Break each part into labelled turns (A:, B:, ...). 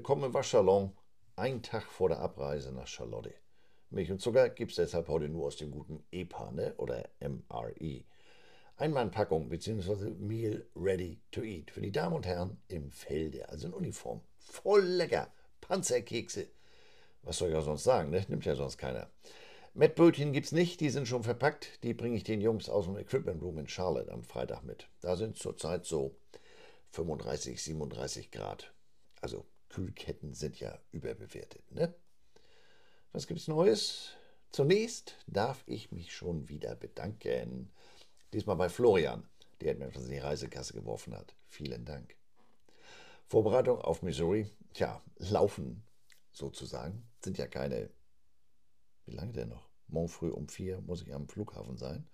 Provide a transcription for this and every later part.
A: willkommen im Waschsalon, ein Tag vor der Abreise nach Charlotte. Milch und Zucker gibt es deshalb heute nur aus dem guten EPA ne? oder MRE. Einmannpackung bzw. Meal Ready to Eat für die Damen und Herren im Felde, also in Uniform. Voll lecker. Panzerkekse. Was soll ich auch sonst sagen, ne? Nimmt ja sonst keiner. Mettbrötchen gibt's nicht, die sind schon verpackt. Die bringe ich den Jungs aus dem Equipment Room in Charlotte am Freitag mit. Da sind zurzeit so 35, 37 Grad. Also Kühlketten sind ja überbewertet, ne? Was gibt's Neues? Zunächst darf ich mich schon wieder bedanken. Diesmal bei Florian, der mir etwas in die Reisekasse geworfen hat. Vielen Dank. Vorbereitung auf Missouri. Tja, laufen sozusagen. Sind ja keine. Wie lange denn noch? Morgen früh um vier muss ich am Flughafen sein.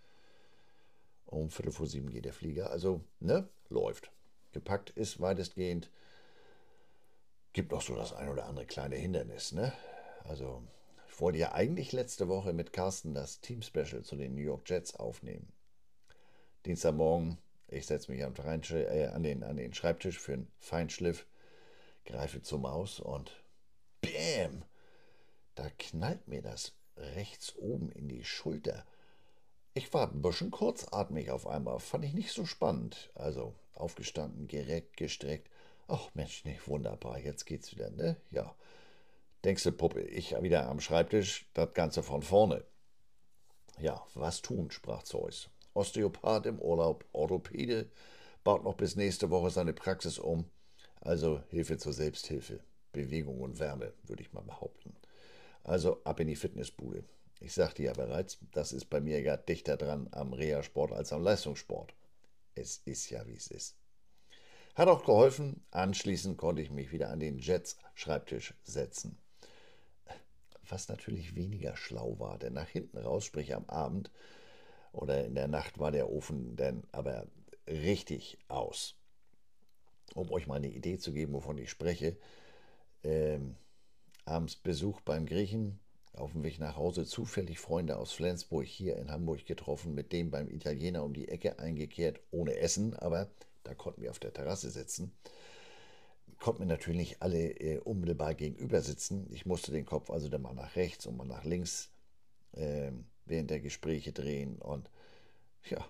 A: Um Viertel vor sieben geht der Flieger. Also, ne? Läuft. Gepackt ist weitestgehend. Gibt noch so das ein oder andere kleine Hindernis, ne? Also, ich wollte ja eigentlich letzte Woche mit Carsten das Team Special zu den New York Jets aufnehmen. Dienstagmorgen, ich setze mich äh, an, den, an den Schreibtisch für einen Feinschliff, greife zur Maus und BÄM! Da knallt mir das rechts oben in die Schulter. Ich war ein bisschen kurzatmig auf einmal, fand ich nicht so spannend. Also aufgestanden, gereckt, gestreckt. Ach Mensch, nee, wunderbar, jetzt geht's wieder, ne? Ja. Denkst du, Puppe, ich wieder am Schreibtisch, das Ganze von vorne. Ja, was tun, sprach Zeus. Osteopath im Urlaub, Orthopäde, baut noch bis nächste Woche seine Praxis um. Also Hilfe zur Selbsthilfe, Bewegung und Wärme, würde ich mal behaupten. Also ab in die Fitnessbude. Ich sagte ja bereits, das ist bei mir ja dichter dran am Reha-Sport als am Leistungssport. Es ist ja, wie es ist. Hat auch geholfen. Anschließend konnte ich mich wieder an den Jets-Schreibtisch setzen. Was natürlich weniger schlau war, denn nach hinten raus, sprich am Abend oder in der Nacht, war der Ofen dann aber richtig aus. Um euch mal eine Idee zu geben, wovon ich spreche. Ähm, abends Besuch beim Griechen, auf dem Weg nach Hause zufällig Freunde aus Flensburg hier in Hamburg getroffen, mit dem beim Italiener um die Ecke eingekehrt, ohne Essen, aber da konnten wir auf der Terrasse sitzen. Konnten wir natürlich alle äh, unmittelbar gegenüber sitzen. Ich musste den Kopf also dann mal nach rechts und mal nach links äh, während der Gespräche drehen und ja,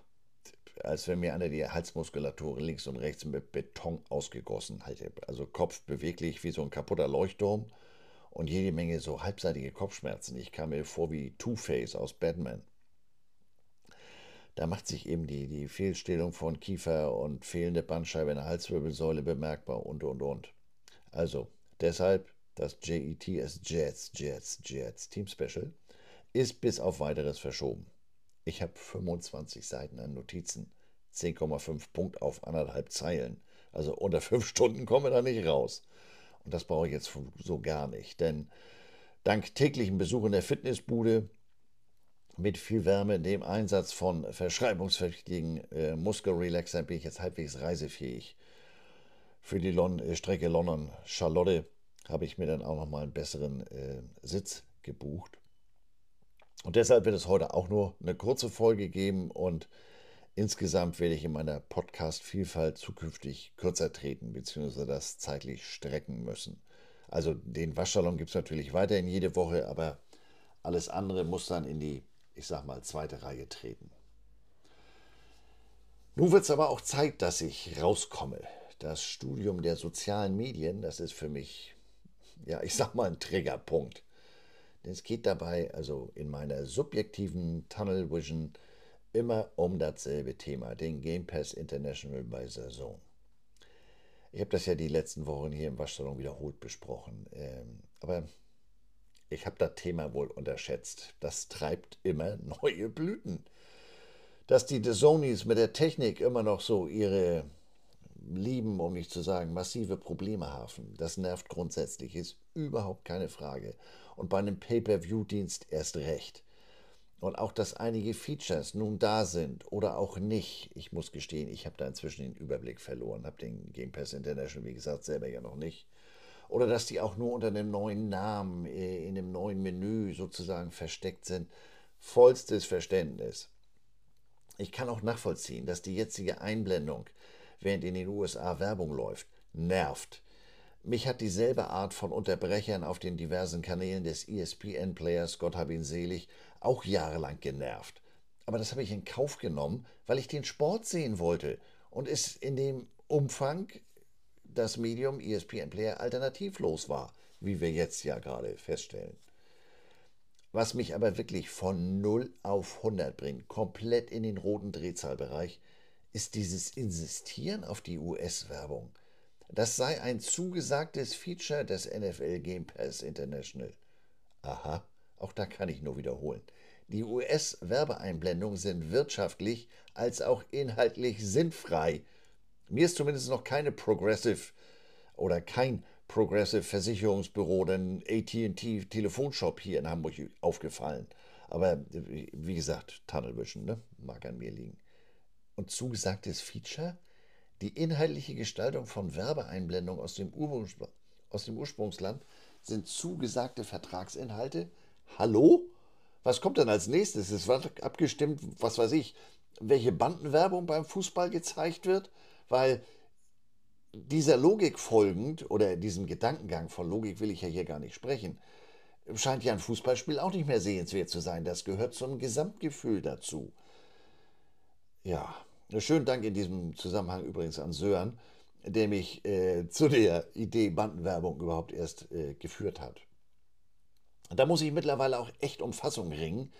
A: als wenn mir einer die Halsmuskulatur links und rechts mit Beton ausgegossen hätte. Also Kopf beweglich wie so ein kaputter Leuchtturm und jede Menge so halbseitige Kopfschmerzen. Ich kam mir vor wie Two-Face aus Batman da macht sich eben die, die Fehlstellung von Kiefer und fehlende Bandscheibe in der Halswirbelsäule bemerkbar und und und. Also deshalb das JETS Jets Jets Jets Team Special ist bis auf weiteres verschoben. Ich habe 25 Seiten an Notizen, 10,5 Punkt auf anderthalb Zeilen. Also unter fünf Stunden kommen wir da nicht raus. Und das brauche ich jetzt so gar nicht, denn dank täglichen Besuch in der Fitnessbude mit viel Wärme, dem Einsatz von verschreibungspflichtigen äh, Muskelrelaxern bin ich jetzt halbwegs reisefähig. Für die Lon äh, Strecke London-Charlotte habe ich mir dann auch nochmal einen besseren äh, Sitz gebucht. Und deshalb wird es heute auch nur eine kurze Folge geben und insgesamt werde ich in meiner Podcast-Vielfalt zukünftig kürzer treten, beziehungsweise das zeitlich strecken müssen. Also den Waschsalon gibt es natürlich weiterhin jede Woche, aber alles andere muss dann in die ich sag mal, zweite Reihe treten. Nun wird es aber auch Zeit, dass ich rauskomme. Das Studium der sozialen Medien, das ist für mich, ja, ich sag mal, ein Triggerpunkt. Denn es geht dabei, also in meiner subjektiven Tunnel Vision, immer um dasselbe Thema, den Game Pass International bei Saison. Ich habe das ja die letzten Wochen hier im Waschsalon wiederholt besprochen. Ähm, aber ich habe das Thema wohl unterschätzt. Das treibt immer neue Blüten. Dass die Desonis mit der Technik immer noch so ihre lieben, um nicht zu sagen, massive Probleme haben, das nervt grundsätzlich, ist überhaupt keine Frage. Und bei einem Pay-per-View-Dienst erst recht. Und auch, dass einige Features nun da sind oder auch nicht. Ich muss gestehen, ich habe da inzwischen den Überblick verloren, habe den Game Pass International, wie gesagt, selber ja noch nicht oder dass die auch nur unter einem neuen Namen äh, in einem neuen Menü sozusagen versteckt sind. Vollstes Verständnis. Ich kann auch nachvollziehen, dass die jetzige Einblendung, während in den USA Werbung läuft, nervt. Mich hat dieselbe Art von Unterbrechern auf den diversen Kanälen des ESPN-Players, Gott hab ihn selig, auch jahrelang genervt. Aber das habe ich in Kauf genommen, weil ich den Sport sehen wollte und es in dem Umfang das Medium ESPN-Player alternativlos war, wie wir jetzt ja gerade feststellen. Was mich aber wirklich von 0 auf 100 bringt, komplett in den roten Drehzahlbereich, ist dieses Insistieren auf die US-Werbung. Das sei ein zugesagtes Feature des NFL Game Pass International. Aha, auch da kann ich nur wiederholen. Die US-Werbeeinblendungen sind wirtschaftlich als auch inhaltlich sinnfrei. Mir ist zumindest noch keine Progressive oder kein Progressive Versicherungsbüro, den AT&T Telefonshop hier in Hamburg aufgefallen. Aber wie gesagt, Tunnelwischen, ne? mag an mir liegen. Und zugesagtes Feature? Die inhaltliche Gestaltung von Werbeeinblendungen aus dem, aus dem Ursprungsland sind zugesagte Vertragsinhalte. Hallo? Was kommt dann als nächstes? Es wird abgestimmt, was weiß ich, welche Bandenwerbung beim Fußball gezeigt wird, weil dieser Logik folgend oder diesem Gedankengang von Logik will ich ja hier gar nicht sprechen, scheint ja ein Fußballspiel auch nicht mehr sehenswert zu sein. Das gehört zum Gesamtgefühl dazu. Ja, schönen Dank in diesem Zusammenhang übrigens an Sören, der mich äh, zu der Idee Bandenwerbung überhaupt erst äh, geführt hat. Da muss ich mittlerweile auch echt um Fassung ringen,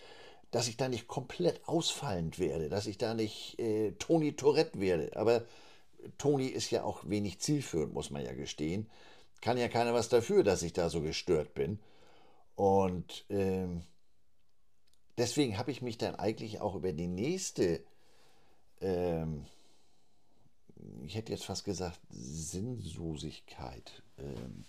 A: dass ich da nicht komplett ausfallend werde, dass ich da nicht äh, Toni Tourette werde. Aber Toni ist ja auch wenig zielführend, muss man ja gestehen. Kann ja keiner was dafür, dass ich da so gestört bin. Und ähm, deswegen habe ich mich dann eigentlich auch über die nächste, ähm, ich hätte jetzt fast gesagt, Sinnlosigkeit. Ähm,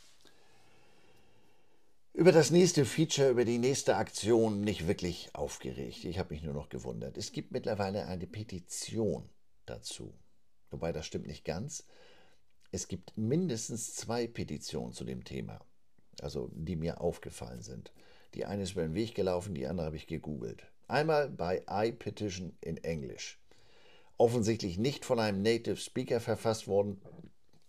A: über das nächste Feature, über die nächste Aktion nicht wirklich aufgeregt. Ich habe mich nur noch gewundert. Es gibt mittlerweile eine Petition dazu. Wobei das stimmt nicht ganz. Es gibt mindestens zwei Petitionen zu dem Thema, also die mir aufgefallen sind. Die eine ist über den Weg gelaufen, die andere habe ich gegoogelt. Einmal bei iPetition in Englisch. Offensichtlich nicht von einem Native Speaker verfasst worden,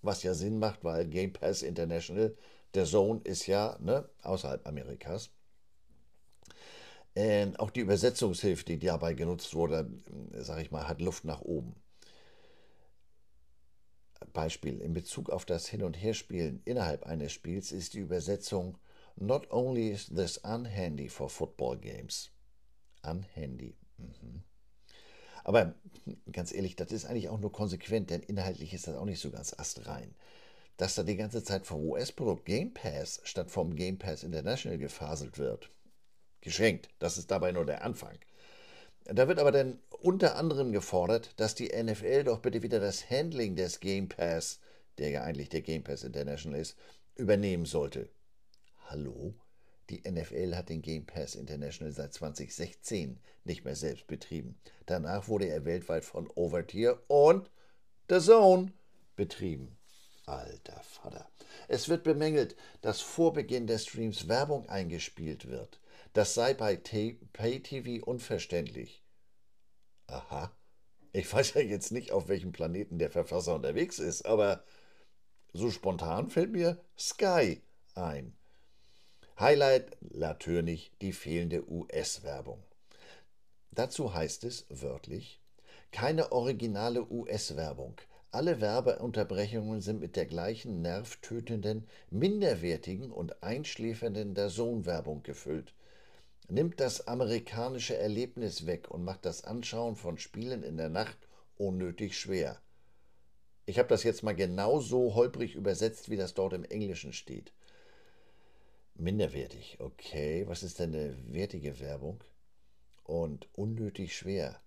A: was ja Sinn macht, weil Game Pass International, der Zone ist ja ne, außerhalb Amerikas. Und auch die Übersetzungshilfe, die dabei genutzt wurde, sage ich mal, hat Luft nach oben. Beispiel in Bezug auf das Hin- und Herspielen innerhalb eines Spiels ist die Übersetzung Not only is this unhandy for football games. Unhandy. Mhm. Aber ganz ehrlich, das ist eigentlich auch nur konsequent, denn inhaltlich ist das auch nicht so ganz astrein. Dass da die ganze Zeit vom US-Produkt Game Pass statt vom Game Pass International gefaselt wird. Geschenkt. Das ist dabei nur der Anfang. Da wird aber dann unter anderem gefordert, dass die NFL doch bitte wieder das Handling des Game Pass, der ja eigentlich der Game Pass International ist, übernehmen sollte. Hallo? Die NFL hat den Game Pass International seit 2016 nicht mehr selbst betrieben. Danach wurde er weltweit von Overtier und The Zone betrieben. Alter Vater. Es wird bemängelt, dass vor Beginn des Streams Werbung eingespielt wird. Das sei bei Pay-TV unverständlich. Aha. Ich weiß ja jetzt nicht, auf welchem Planeten der Verfasser unterwegs ist, aber so spontan fällt mir Sky ein. Highlight natürlich die fehlende US-Werbung. Dazu heißt es wörtlich, keine originale US-Werbung. Alle Werbeunterbrechungen sind mit der gleichen nervtötenden, minderwertigen und einschläfernden Dazone-Werbung gefüllt nimmt das amerikanische Erlebnis weg und macht das Anschauen von Spielen in der Nacht unnötig schwer. Ich habe das jetzt mal genau so holprig übersetzt, wie das dort im Englischen steht. Minderwertig, okay. Was ist denn eine wertige Werbung? Und unnötig schwer.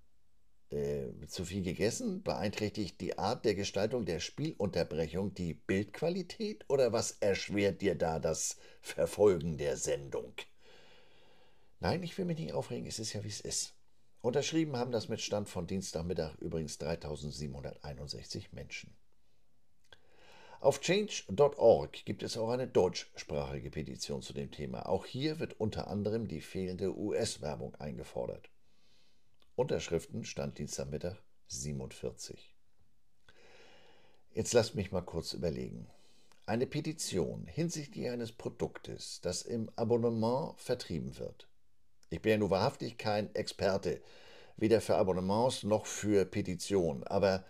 A: Äh, zu viel gegessen? Beeinträchtigt die Art der Gestaltung der Spielunterbrechung die Bildqualität oder was erschwert dir da das Verfolgen der Sendung? Nein, ich will mich nicht aufregen, es ist ja wie es ist. Unterschrieben haben das mit Stand von Dienstagmittag übrigens 3761 Menschen. Auf change.org gibt es auch eine deutschsprachige Petition zu dem Thema. Auch hier wird unter anderem die fehlende US-Werbung eingefordert. Unterschriften stand Dienstagmittag 47. Jetzt lasst mich mal kurz überlegen. eine Petition hinsichtlich eines Produktes, das im Abonnement vertrieben wird. Ich bin ja nun wahrhaftig kein Experte, weder für Abonnements noch für Petitionen, aber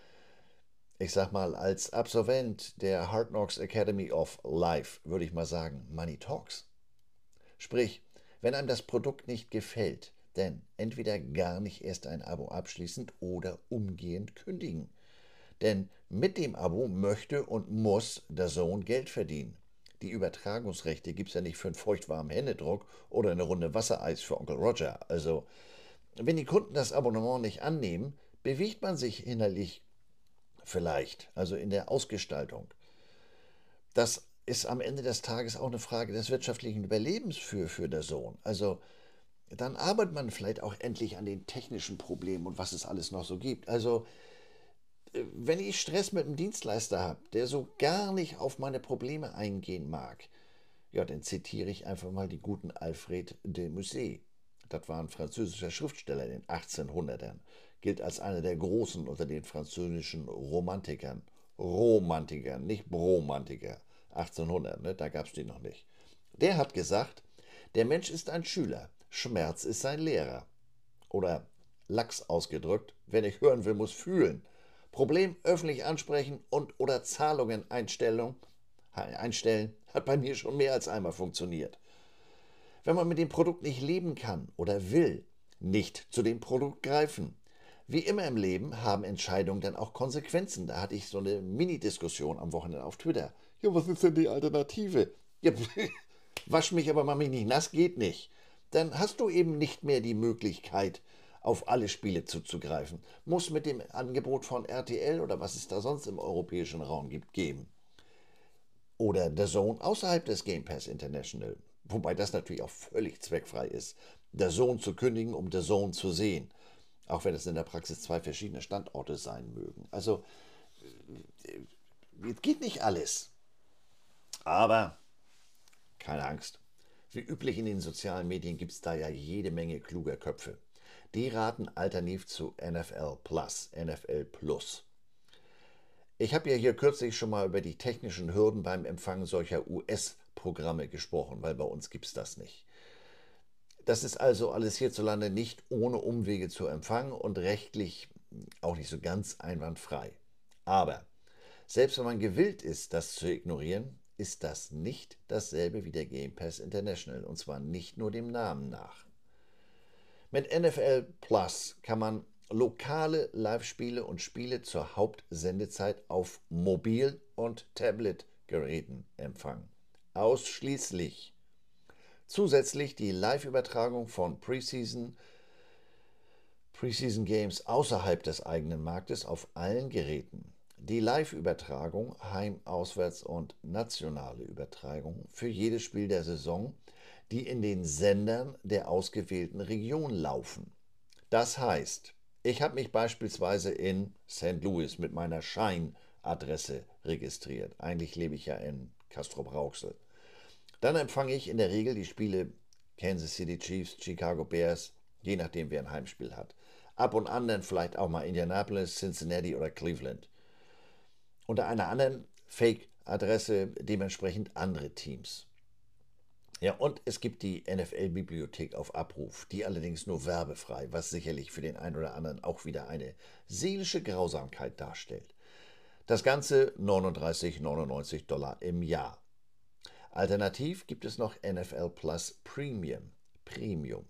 A: ich sag mal, als Absolvent der Hard Knocks Academy of Life würde ich mal sagen, Money Talks. Sprich, wenn einem das Produkt nicht gefällt, denn entweder gar nicht erst ein Abo abschließen oder umgehend kündigen. Denn mit dem Abo möchte und muss der Sohn Geld verdienen. Die Übertragungsrechte gibt es ja nicht für einen feuchtwarmen Händedruck oder eine Runde Wassereis für Onkel Roger. Also, wenn die Kunden das Abonnement nicht annehmen, bewegt man sich innerlich vielleicht, also in der Ausgestaltung. Das ist am Ende des Tages auch eine Frage des wirtschaftlichen Überlebens für, für der Sohn. Also dann arbeitet man vielleicht auch endlich an den technischen Problemen und was es alles noch so gibt. Also, wenn ich Stress mit einem Dienstleister habe, der so gar nicht auf meine Probleme eingehen mag, ja, dann zitiere ich einfach mal die guten Alfred de Musset. Das war ein französischer Schriftsteller in den 1800ern, gilt als einer der Großen unter den französischen Romantikern. Romantikern, nicht Bromantiker. 1800, ne? da gab es die noch nicht. Der hat gesagt, der Mensch ist ein Schüler, Schmerz ist sein Lehrer. Oder lax ausgedrückt, wer nicht hören will, muss fühlen. Problem öffentlich ansprechen und oder Zahlungen einstellen, hat bei mir schon mehr als einmal funktioniert. Wenn man mit dem Produkt nicht leben kann oder will, nicht zu dem Produkt greifen. Wie immer im Leben haben Entscheidungen dann auch Konsequenzen. Da hatte ich so eine Mini-Diskussion am Wochenende auf Twitter. Ja, was ist denn die Alternative? Ja, wasch mich aber mal mich nicht nass, geht nicht dann hast du eben nicht mehr die Möglichkeit, auf alle Spiele zuzugreifen. Muss mit dem Angebot von RTL oder was es da sonst im europäischen Raum gibt, geben. Oder der Zone außerhalb des Game Pass International. Wobei das natürlich auch völlig zweckfrei ist, der Zone zu kündigen, um der Zone zu sehen. Auch wenn es in der Praxis zwei verschiedene Standorte sein mögen. Also, es geht nicht alles. Aber keine Angst. Wie üblich in den sozialen Medien gibt es da ja jede Menge kluger Köpfe. Die raten alternativ zu NFL Plus, NFL Plus. Ich habe ja hier kürzlich schon mal über die technischen Hürden beim Empfang solcher US-Programme gesprochen, weil bei uns gibt es das nicht. Das ist also alles hierzulande nicht ohne Umwege zu empfangen und rechtlich auch nicht so ganz einwandfrei. Aber selbst wenn man gewillt ist, das zu ignorieren, ist das nicht dasselbe wie der Game Pass International und zwar nicht nur dem Namen nach. Mit NFL Plus kann man lokale Live-Spiele und Spiele zur Hauptsendezeit auf Mobil- und Tablet-Geräten empfangen. Ausschließlich. Zusätzlich die Live-Übertragung von Preseason, Preseason Games außerhalb des eigenen Marktes auf allen Geräten. Die Live-Übertragung, Heim-, Auswärts- und nationale Übertragung für jedes Spiel der Saison, die in den Sendern der ausgewählten Region laufen. Das heißt, ich habe mich beispielsweise in St. Louis mit meiner Scheinadresse registriert. Eigentlich lebe ich ja in Castrop-Rauxel. Dann empfange ich in der Regel die Spiele Kansas City Chiefs, Chicago Bears, je nachdem wer ein Heimspiel hat. Ab und an dann vielleicht auch mal Indianapolis, Cincinnati oder Cleveland unter einer anderen Fake-Adresse dementsprechend andere Teams. Ja, und es gibt die NFL-Bibliothek auf Abruf, die allerdings nur werbefrei, was sicherlich für den einen oder anderen auch wieder eine seelische Grausamkeit darstellt. Das Ganze 39,99 Dollar im Jahr. Alternativ gibt es noch NFL Plus Premium. Premium.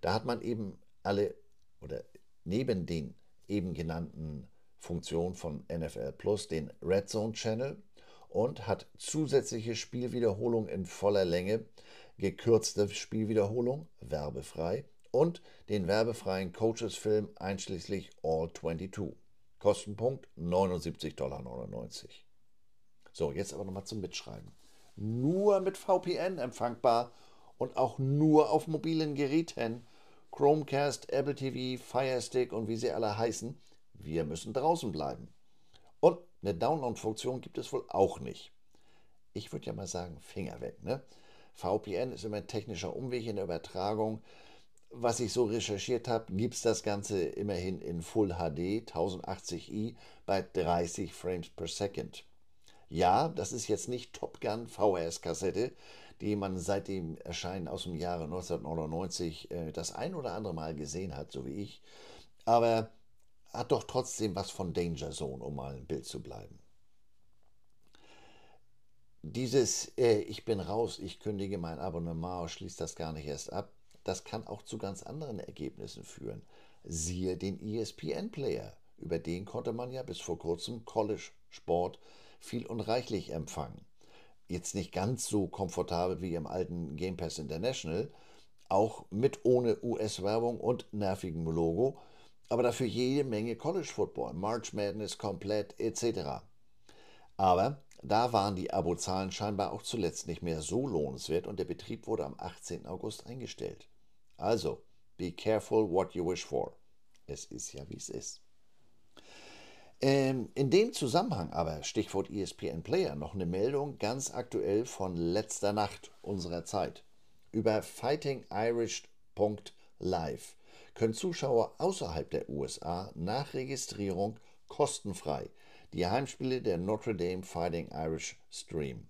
A: Da hat man eben alle oder neben den eben genannten Funktion von NFL Plus den Red Zone Channel und hat zusätzliche Spielwiederholung in voller Länge, gekürzte Spielwiederholung, werbefrei und den werbefreien Coaches-Film einschließlich All 22. Kostenpunkt 79,99 Dollar. So, jetzt aber nochmal zum Mitschreiben. Nur mit VPN empfangbar und auch nur auf mobilen Geräten. Chromecast, Apple TV, Firestick und wie sie alle heißen, wir müssen draußen bleiben. Eine Download-Funktion gibt es wohl auch nicht. Ich würde ja mal sagen, Finger weg. Ne? VPN ist immer ein technischer Umweg in der Übertragung. Was ich so recherchiert habe, gibt es das Ganze immerhin in Full HD 1080i bei 30 Frames per Second. Ja, das ist jetzt nicht Top Gun VHS-Kassette, die man seit dem Erscheinen aus dem Jahre 1999 äh, das ein oder andere Mal gesehen hat, so wie ich. Aber hat doch trotzdem was von Danger Zone, um mal ein Bild zu bleiben. Dieses äh, Ich bin raus, ich kündige mein Abonnement, schließt das gar nicht erst ab, das kann auch zu ganz anderen Ergebnissen führen. Siehe den ESPN-Player. Über den konnte man ja bis vor kurzem College-Sport viel und reichlich empfangen. Jetzt nicht ganz so komfortabel wie im alten Game Pass International, auch mit ohne US-Werbung und nervigem Logo, aber dafür jede Menge College Football, March Madness komplett etc. Aber da waren die Abozahlen scheinbar auch zuletzt nicht mehr so lohnenswert und der Betrieb wurde am 18. August eingestellt. Also, be careful what you wish for. Es ist ja wie es ist. Ähm, in dem Zusammenhang aber, Stichwort ESPN Player, noch eine Meldung ganz aktuell von letzter Nacht unserer Zeit. Über fightingirish.live können Zuschauer außerhalb der USA nach Registrierung kostenfrei die Heimspiele der Notre Dame Fighting Irish streamen.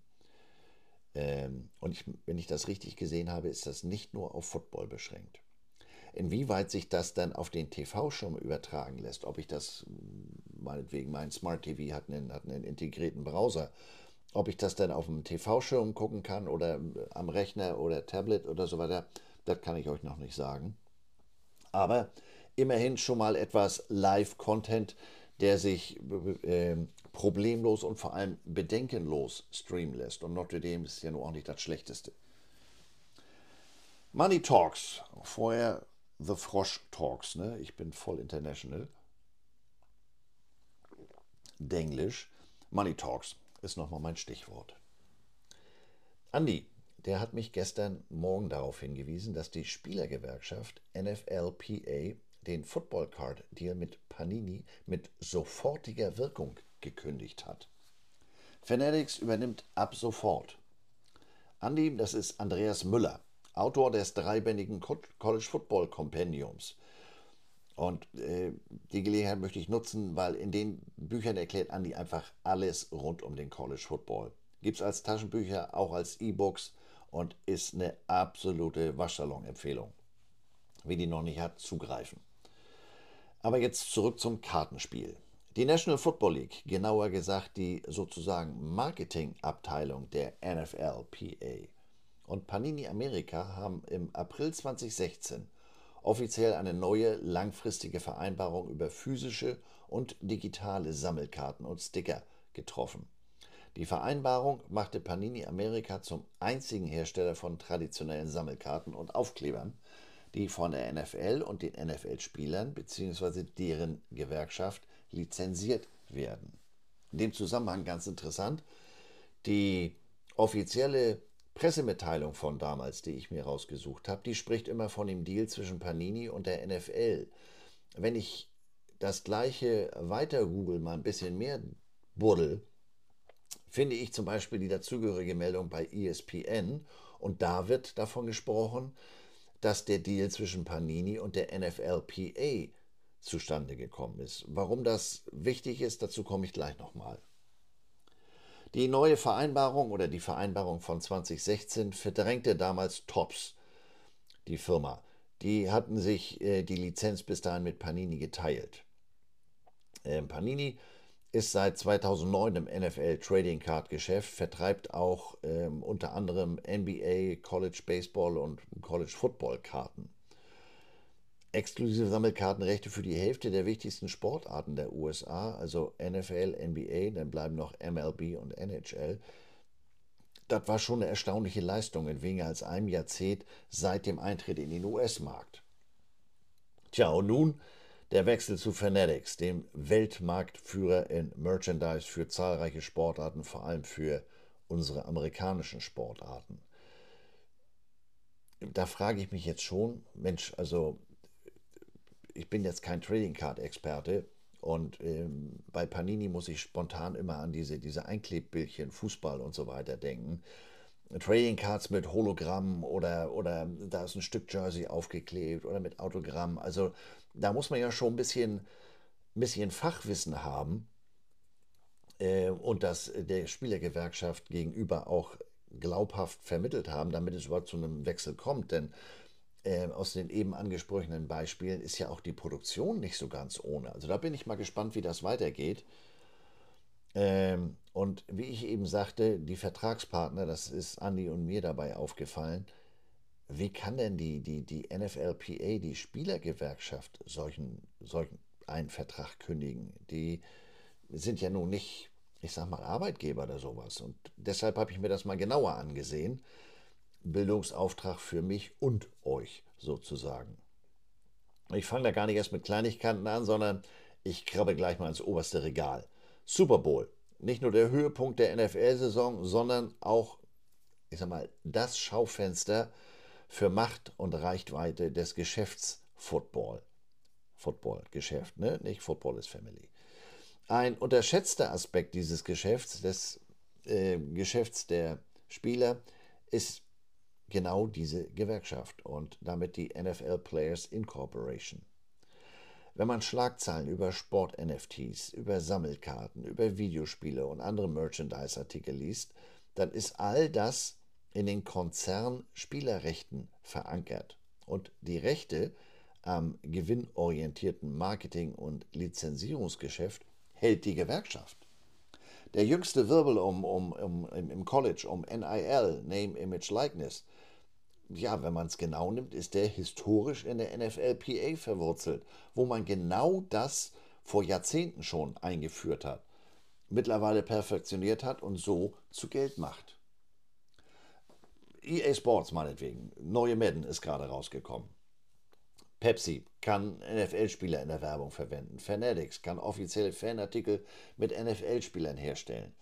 A: Ähm, und ich, wenn ich das richtig gesehen habe, ist das nicht nur auf Football beschränkt. Inwieweit sich das dann auf den TV-Schirm übertragen lässt, ob ich das, meinetwegen, mein Smart TV hat einen, hat einen integrierten Browser, ob ich das dann auf dem TV-Schirm gucken kann oder am Rechner oder Tablet oder so weiter, das kann ich euch noch nicht sagen. Aber immerhin schon mal etwas Live-Content, der sich äh, problemlos und vor allem bedenkenlos streamen lässt. Und Notre Dame ist ja nur auch nicht das Schlechteste. Money Talks, vorher The Frosch Talks, ne? Ich bin voll international. Denglisch. Money Talks ist nochmal mein Stichwort. Andi, der hat mich gestern Morgen darauf hingewiesen, dass die Spielergewerkschaft NFLPA den Football Card Deal mit Panini mit sofortiger Wirkung gekündigt hat. Fanatics übernimmt ab sofort. Andi, das ist Andreas Müller. Autor des dreibändigen College Football Kompendiums. Und äh, die Gelegenheit möchte ich nutzen, weil in den Büchern erklärt Andy einfach alles rund um den College Football. Gibt es als Taschenbücher, auch als E-Books und ist eine absolute Waschsalon-Empfehlung. Wer die noch nicht hat, zugreifen. Aber jetzt zurück zum Kartenspiel. Die National Football League, genauer gesagt die sozusagen Marketingabteilung der NFLPA, und Panini Amerika haben im April 2016 offiziell eine neue langfristige Vereinbarung über physische und digitale Sammelkarten und Sticker getroffen. Die Vereinbarung machte Panini Amerika zum einzigen Hersteller von traditionellen Sammelkarten und Aufklebern, die von der NFL und den NFL-Spielern bzw. deren Gewerkschaft lizenziert werden. In dem Zusammenhang ganz interessant, die offizielle Pressemitteilung von damals, die ich mir rausgesucht habe, die spricht immer von dem Deal zwischen Panini und der NFL. Wenn ich das gleiche weiter google, mal ein bisschen mehr buddel, finde ich zum Beispiel die dazugehörige Meldung bei ESPN und da wird davon gesprochen, dass der Deal zwischen Panini und der NFLPA zustande gekommen ist. Warum das wichtig ist, dazu komme ich gleich nochmal. Die neue Vereinbarung oder die Vereinbarung von 2016 verdrängte damals Tops, die Firma. Die hatten sich äh, die Lizenz bis dahin mit Panini geteilt. Ähm, Panini ist seit 2009 im NFL Trading Card Geschäft, vertreibt auch ähm, unter anderem NBA, College Baseball und College Football Karten exklusive Sammelkartenrechte für die Hälfte der wichtigsten Sportarten der USA, also NFL, NBA, dann bleiben noch MLB und NHL. Das war schon eine erstaunliche Leistung in weniger als einem Jahrzehnt seit dem Eintritt in den US-Markt. Tja, und nun der Wechsel zu Fanatics, dem Weltmarktführer in Merchandise für zahlreiche Sportarten, vor allem für unsere amerikanischen Sportarten. Da frage ich mich jetzt schon, Mensch, also ich bin jetzt kein Trading Card Experte und ähm, bei Panini muss ich spontan immer an diese, diese Einklebbildchen, Fußball und so weiter denken. Trading Cards mit Hologramm oder, oder da ist ein Stück Jersey aufgeklebt oder mit Autogramm. Also da muss man ja schon ein bisschen, bisschen Fachwissen haben. äh, und das der Spielergewerkschaft gegenüber auch glaubhaft vermittelt haben, damit es überhaupt zu einem Wechsel kommt. Denn äh, aus den eben angesprochenen Beispielen ist ja auch die Produktion nicht so ganz ohne. Also da bin ich mal gespannt, wie das weitergeht. Ähm, und wie ich eben sagte, die Vertragspartner, das ist Andi und mir dabei aufgefallen, wie kann denn die, die, die NFLPA, die Spielergewerkschaft, solchen, solchen einen Vertrag kündigen? Die sind ja nun nicht, ich sag mal, Arbeitgeber oder sowas. Und deshalb habe ich mir das mal genauer angesehen. Bildungsauftrag für mich und euch sozusagen. Ich fange da gar nicht erst mit Kleinigkeiten an, sondern ich krabbe gleich mal ins oberste Regal. Super Bowl. Nicht nur der Höhepunkt der NFL-Saison, sondern auch, ich sag mal, das Schaufenster für Macht und Reichweite des Geschäfts Football. Football-Geschäft, ne? Nicht Football is Family. Ein unterschätzter Aspekt dieses Geschäfts, des äh, Geschäfts der Spieler, ist genau diese Gewerkschaft und damit die NFL Players Incorporation. Wenn man Schlagzeilen über Sport-NFTs, über Sammelkarten, über Videospiele und andere Merchandise-Artikel liest, dann ist all das in den Konzern Spielerrechten verankert. Und die Rechte am gewinnorientierten Marketing- und Lizenzierungsgeschäft hält die Gewerkschaft. Der jüngste Wirbel um, um, um, im College um NIL, Name, Image, Likeness, ja, wenn man es genau nimmt, ist der historisch in der NFLPA verwurzelt, wo man genau das vor Jahrzehnten schon eingeführt hat, mittlerweile perfektioniert hat und so zu Geld macht. EA Sports meinetwegen. Neue Madden ist gerade rausgekommen. Pepsi kann NFL-Spieler in der Werbung verwenden. Fanatics kann offizielle Fanartikel mit NFL-Spielern herstellen.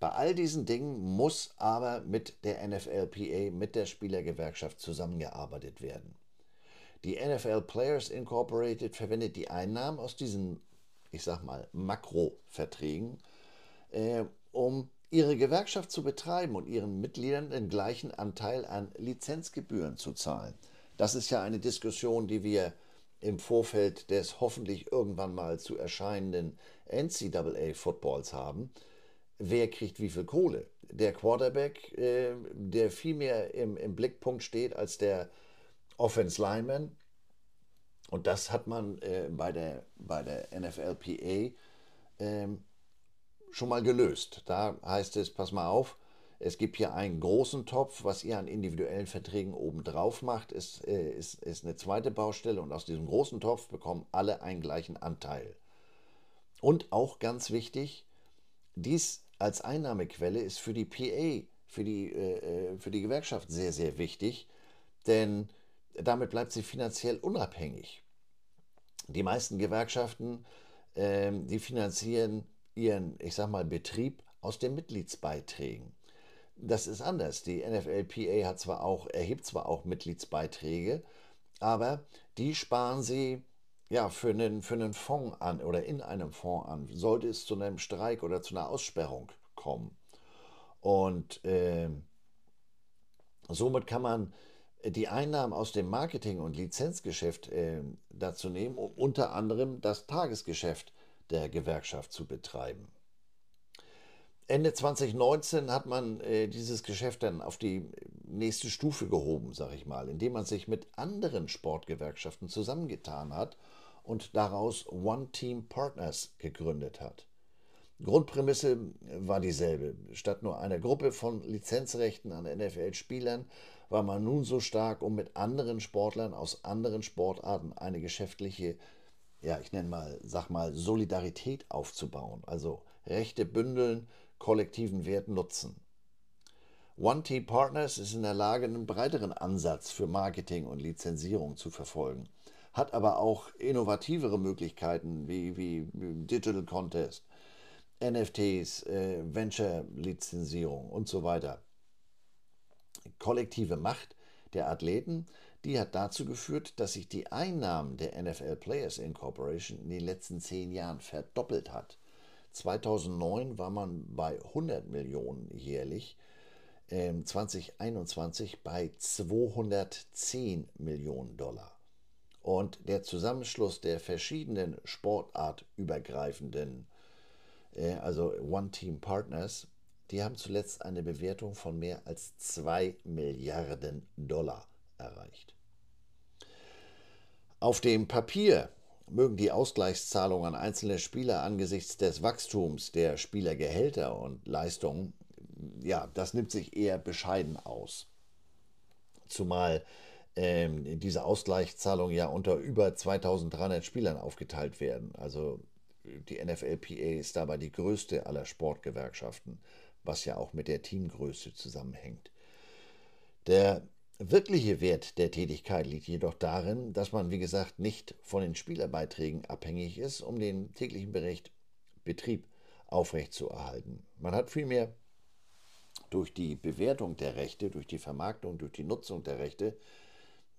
A: Bei all diesen Dingen muss aber mit der NFLPA, mit der Spielergewerkschaft zusammengearbeitet werden. Die NFL Players Incorporated verwendet die Einnahmen aus diesen, ich sag mal, Makroverträgen, äh, um ihre Gewerkschaft zu betreiben und ihren Mitgliedern den gleichen Anteil an Lizenzgebühren zu zahlen. Das ist ja eine Diskussion, die wir im Vorfeld des hoffentlich irgendwann mal zu erscheinenden NCAA-Footballs haben. Wer kriegt wie viel Kohle? Der Quarterback, äh, der viel mehr im, im Blickpunkt steht als der Offense Lineman. Und das hat man äh, bei, der, bei der NFLPA äh, schon mal gelöst. Da heißt es, pass mal auf, es gibt hier einen großen Topf, was ihr an individuellen Verträgen obendrauf macht, ist, äh, ist, ist eine zweite Baustelle und aus diesem großen Topf bekommen alle einen gleichen Anteil. Und auch ganz wichtig, dies als Einnahmequelle ist für die PA, für die, äh, äh, für die Gewerkschaft sehr, sehr wichtig, denn damit bleibt sie finanziell unabhängig. Die meisten Gewerkschaften, äh, die finanzieren ihren, ich sag mal, Betrieb aus den Mitgliedsbeiträgen. Das ist anders. Die NFLPA hat zwar auch, erhebt zwar auch Mitgliedsbeiträge, aber die sparen sie ja, für einen, für einen Fonds an oder in einem Fonds an, sollte es zu einem Streik oder zu einer Aussperrung kommen. Und äh, somit kann man die Einnahmen aus dem Marketing- und Lizenzgeschäft äh, dazu nehmen, um unter anderem das Tagesgeschäft der Gewerkschaft zu betreiben. Ende 2019 hat man äh, dieses Geschäft dann auf die nächste Stufe gehoben, sage ich mal, indem man sich mit anderen Sportgewerkschaften zusammengetan hat und daraus One Team Partners gegründet hat. Grundprämisse war dieselbe. Statt nur einer Gruppe von Lizenzrechten an NFL-Spielern war man nun so stark, um mit anderen Sportlern aus anderen Sportarten eine geschäftliche ja, ich nenne mal, sag mal, Solidarität aufzubauen. Also Rechte bündeln, kollektiven Wert nutzen. One Team Partners ist in der Lage, einen breiteren Ansatz für Marketing und Lizenzierung zu verfolgen, hat aber auch innovativere Möglichkeiten wie, wie Digital Contest, NFTs, äh, Venture-Lizenzierung und so weiter. Kollektive Macht der Athleten die hat dazu geführt, dass sich die Einnahmen der NFL Players Incorporation in den letzten zehn Jahren verdoppelt hat. 2009 war man bei 100 Millionen jährlich, 2021 ähm, bei 210 Millionen Dollar. Und der Zusammenschluss der verschiedenen sportartübergreifenden äh, also One Team Partners, die haben zuletzt eine Bewertung von mehr als 2 Milliarden Dollar erreicht. Auf dem Papier mögen die Ausgleichszahlungen an einzelne Spieler angesichts des Wachstums der Spielergehälter und Leistungen, ja, das nimmt sich eher bescheiden aus. Zumal ähm, diese Ausgleichszahlungen ja unter über 2300 Spielern aufgeteilt werden. Also die NFLPA ist dabei die größte aller Sportgewerkschaften, was ja auch mit der Teamgröße zusammenhängt. Der wirkliche Wert der Tätigkeit liegt jedoch darin, dass man, wie gesagt, nicht von den Spielerbeiträgen abhängig ist, um den täglichen Bericht Betrieb aufrechtzuerhalten. Man hat vielmehr durch die Bewertung der Rechte, durch die Vermarktung, durch die Nutzung der Rechte,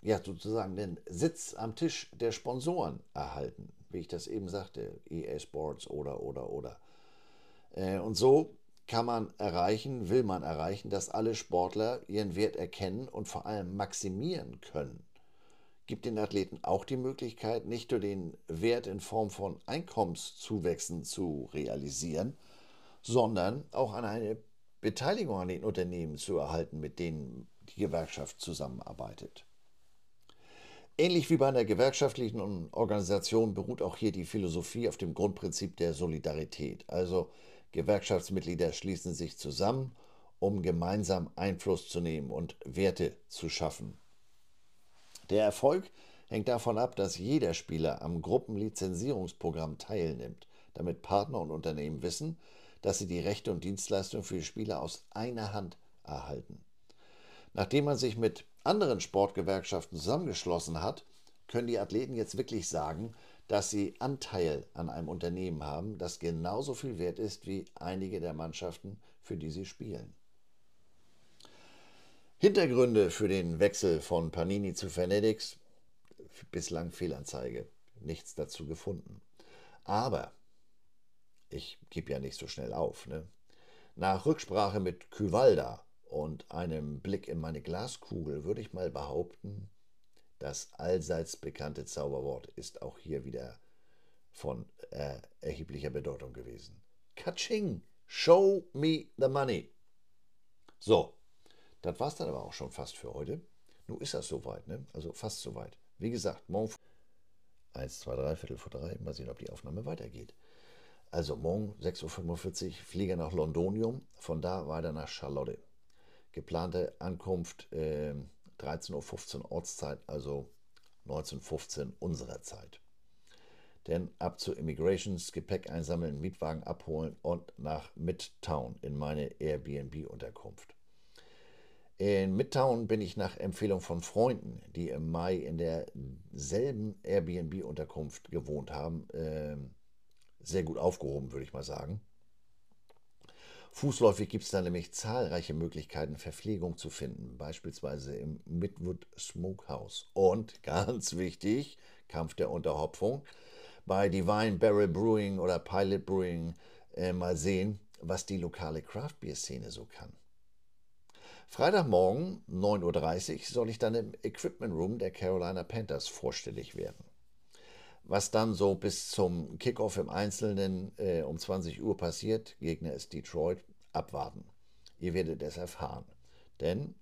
A: ja sozusagen den Sitz am Tisch der Sponsoren erhalten, wie ich das eben sagte, EA Sports oder oder oder. Äh, und so kann man erreichen, will man erreichen, dass alle Sportler ihren Wert erkennen und vor allem maximieren können. Gibt den Athleten auch die Möglichkeit, nicht nur den Wert in Form von Einkommenszuwächsen zu realisieren, sondern auch an eine Beteiligung an den Unternehmen zu erhalten, mit denen die Gewerkschaft zusammenarbeitet. Ähnlich wie bei einer gewerkschaftlichen Organisation beruht auch hier die Philosophie auf dem Grundprinzip der Solidarität. Also Gewerkschaftsmitglieder schließen sich zusammen, um gemeinsam Einfluss zu nehmen und Werte zu schaffen. Der Erfolg hängt davon ab, dass jeder Spieler am Gruppenlizenzierungsprogramm teilnimmt, damit Partner und Unternehmen wissen, dass sie die Rechte und Dienstleistungen für die Spieler aus einer Hand erhalten. Nachdem man sich mit anderen Sportgewerkschaften zusammengeschlossen hat, können die Athleten jetzt wirklich sagen, dass sie Anteil an einem Unternehmen haben, das genauso viel wert ist wie einige der Mannschaften, für die sie spielen. Hintergründe für den Wechsel von Panini zu Fanatics, bislang Fehlanzeige, nichts dazu gefunden. Aber ich gebe ja nicht so schnell auf. Ne? Nach Rücksprache mit Kyvalda und einem Blick in meine Glaskugel würde ich mal behaupten, das allseits bekannte Zauberwort ist auch hier wieder von äh, erheblicher Bedeutung gewesen. Kaching! Show me the money! So, das war es dann aber auch schon fast für heute. Nun ist das soweit, ne? Also fast soweit. Wie gesagt, morgen 1, 2, 3, Viertel vor 3. Mal sehen, ob die Aufnahme weitergeht. Also morgen 6.45 Uhr Flieger nach Londonium, von da weiter nach Charlotte. Geplante Ankunft äh, 13.15 Uhr Ortszeit, also 19.15 Uhr unserer Zeit. Denn ab zu Immigrations, Gepäck einsammeln, Mietwagen abholen und nach Midtown in meine Airbnb-Unterkunft. In Midtown bin ich nach Empfehlung von Freunden, die im Mai in derselben Airbnb-Unterkunft gewohnt haben, äh, sehr gut aufgehoben, würde ich mal sagen. Fußläufig gibt es da nämlich zahlreiche Möglichkeiten, Verpflegung zu finden, beispielsweise im Midwood Smokehouse. Und ganz wichtig, Kampf der Unterhopfung, bei Divine Barrel Brewing oder Pilot Brewing äh, mal sehen, was die lokale Craft Beer Szene so kann. Freitagmorgen 9.30 Uhr soll ich dann im Equipment Room der Carolina Panthers vorstellig werden. Was dann so bis zum Kickoff im Einzelnen äh, um 20 Uhr passiert, Gegner ist Detroit, abwarten. Ihr werdet es erfahren. Denn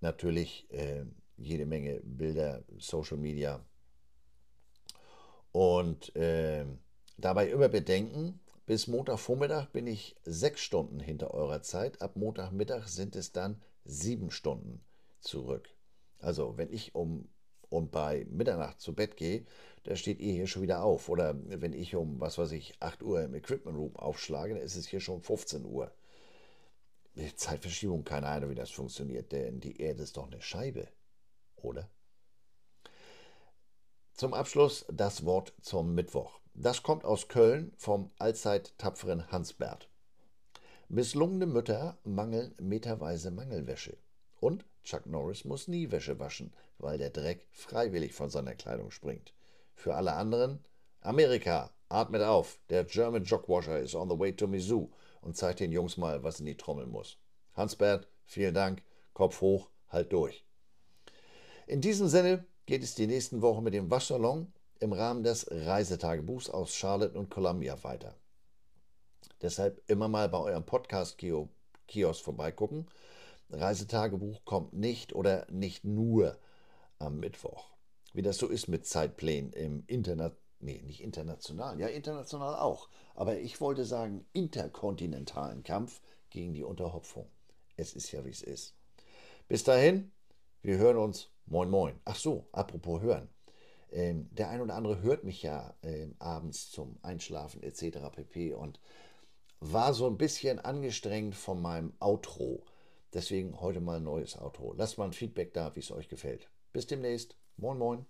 A: natürlich äh, jede Menge Bilder, Social Media. Und äh, dabei immer bedenken, bis Montagvormittag bin ich sechs Stunden hinter eurer Zeit. Ab Montagmittag sind es dann sieben Stunden zurück. Also wenn ich um und bei Mitternacht zu Bett gehe, da steht ihr hier schon wieder auf. Oder wenn ich um, was weiß ich, 8 Uhr im Equipment Room aufschlage, dann ist es hier schon 15 Uhr. Zeitverschiebung, keine Ahnung, wie das funktioniert, denn die Erde ist doch eine Scheibe, oder? Zum Abschluss das Wort zum Mittwoch. Das kommt aus Köln vom allzeit tapferen Hansbert. Misslungene Mütter mangeln meterweise Mangelwäsche. Und Chuck Norris muss nie Wäsche waschen, weil der Dreck freiwillig von seiner Kleidung springt. Für alle anderen, Amerika, atmet auf, der German Jogwasher is on the way to Mizzou und zeigt den Jungs mal, was in die Trommel muss. Hans-Bert, vielen Dank, Kopf hoch, halt durch. In diesem Sinne geht es die nächsten Wochen mit dem Waschsalon im Rahmen des Reisetagebuchs aus Charlotte und Columbia weiter. Deshalb immer mal bei eurem Podcast-Kiosk vorbeigucken. Reisetagebuch kommt nicht oder nicht nur am Mittwoch. Wie das so ist mit Zeitplänen im Internet, nee, nicht international, ja, international auch. Aber ich wollte sagen, interkontinentalen Kampf gegen die Unterhopfung. Es ist ja, wie es ist. Bis dahin, wir hören uns. Moin, moin. Ach so, apropos hören. Ähm, der ein oder andere hört mich ja ähm, abends zum Einschlafen etc. pp. und war so ein bisschen angestrengt von meinem Outro. Deswegen heute mal ein neues Outro. Lasst mal ein Feedback da, wie es euch gefällt. Bis demnächst. Moin, moin.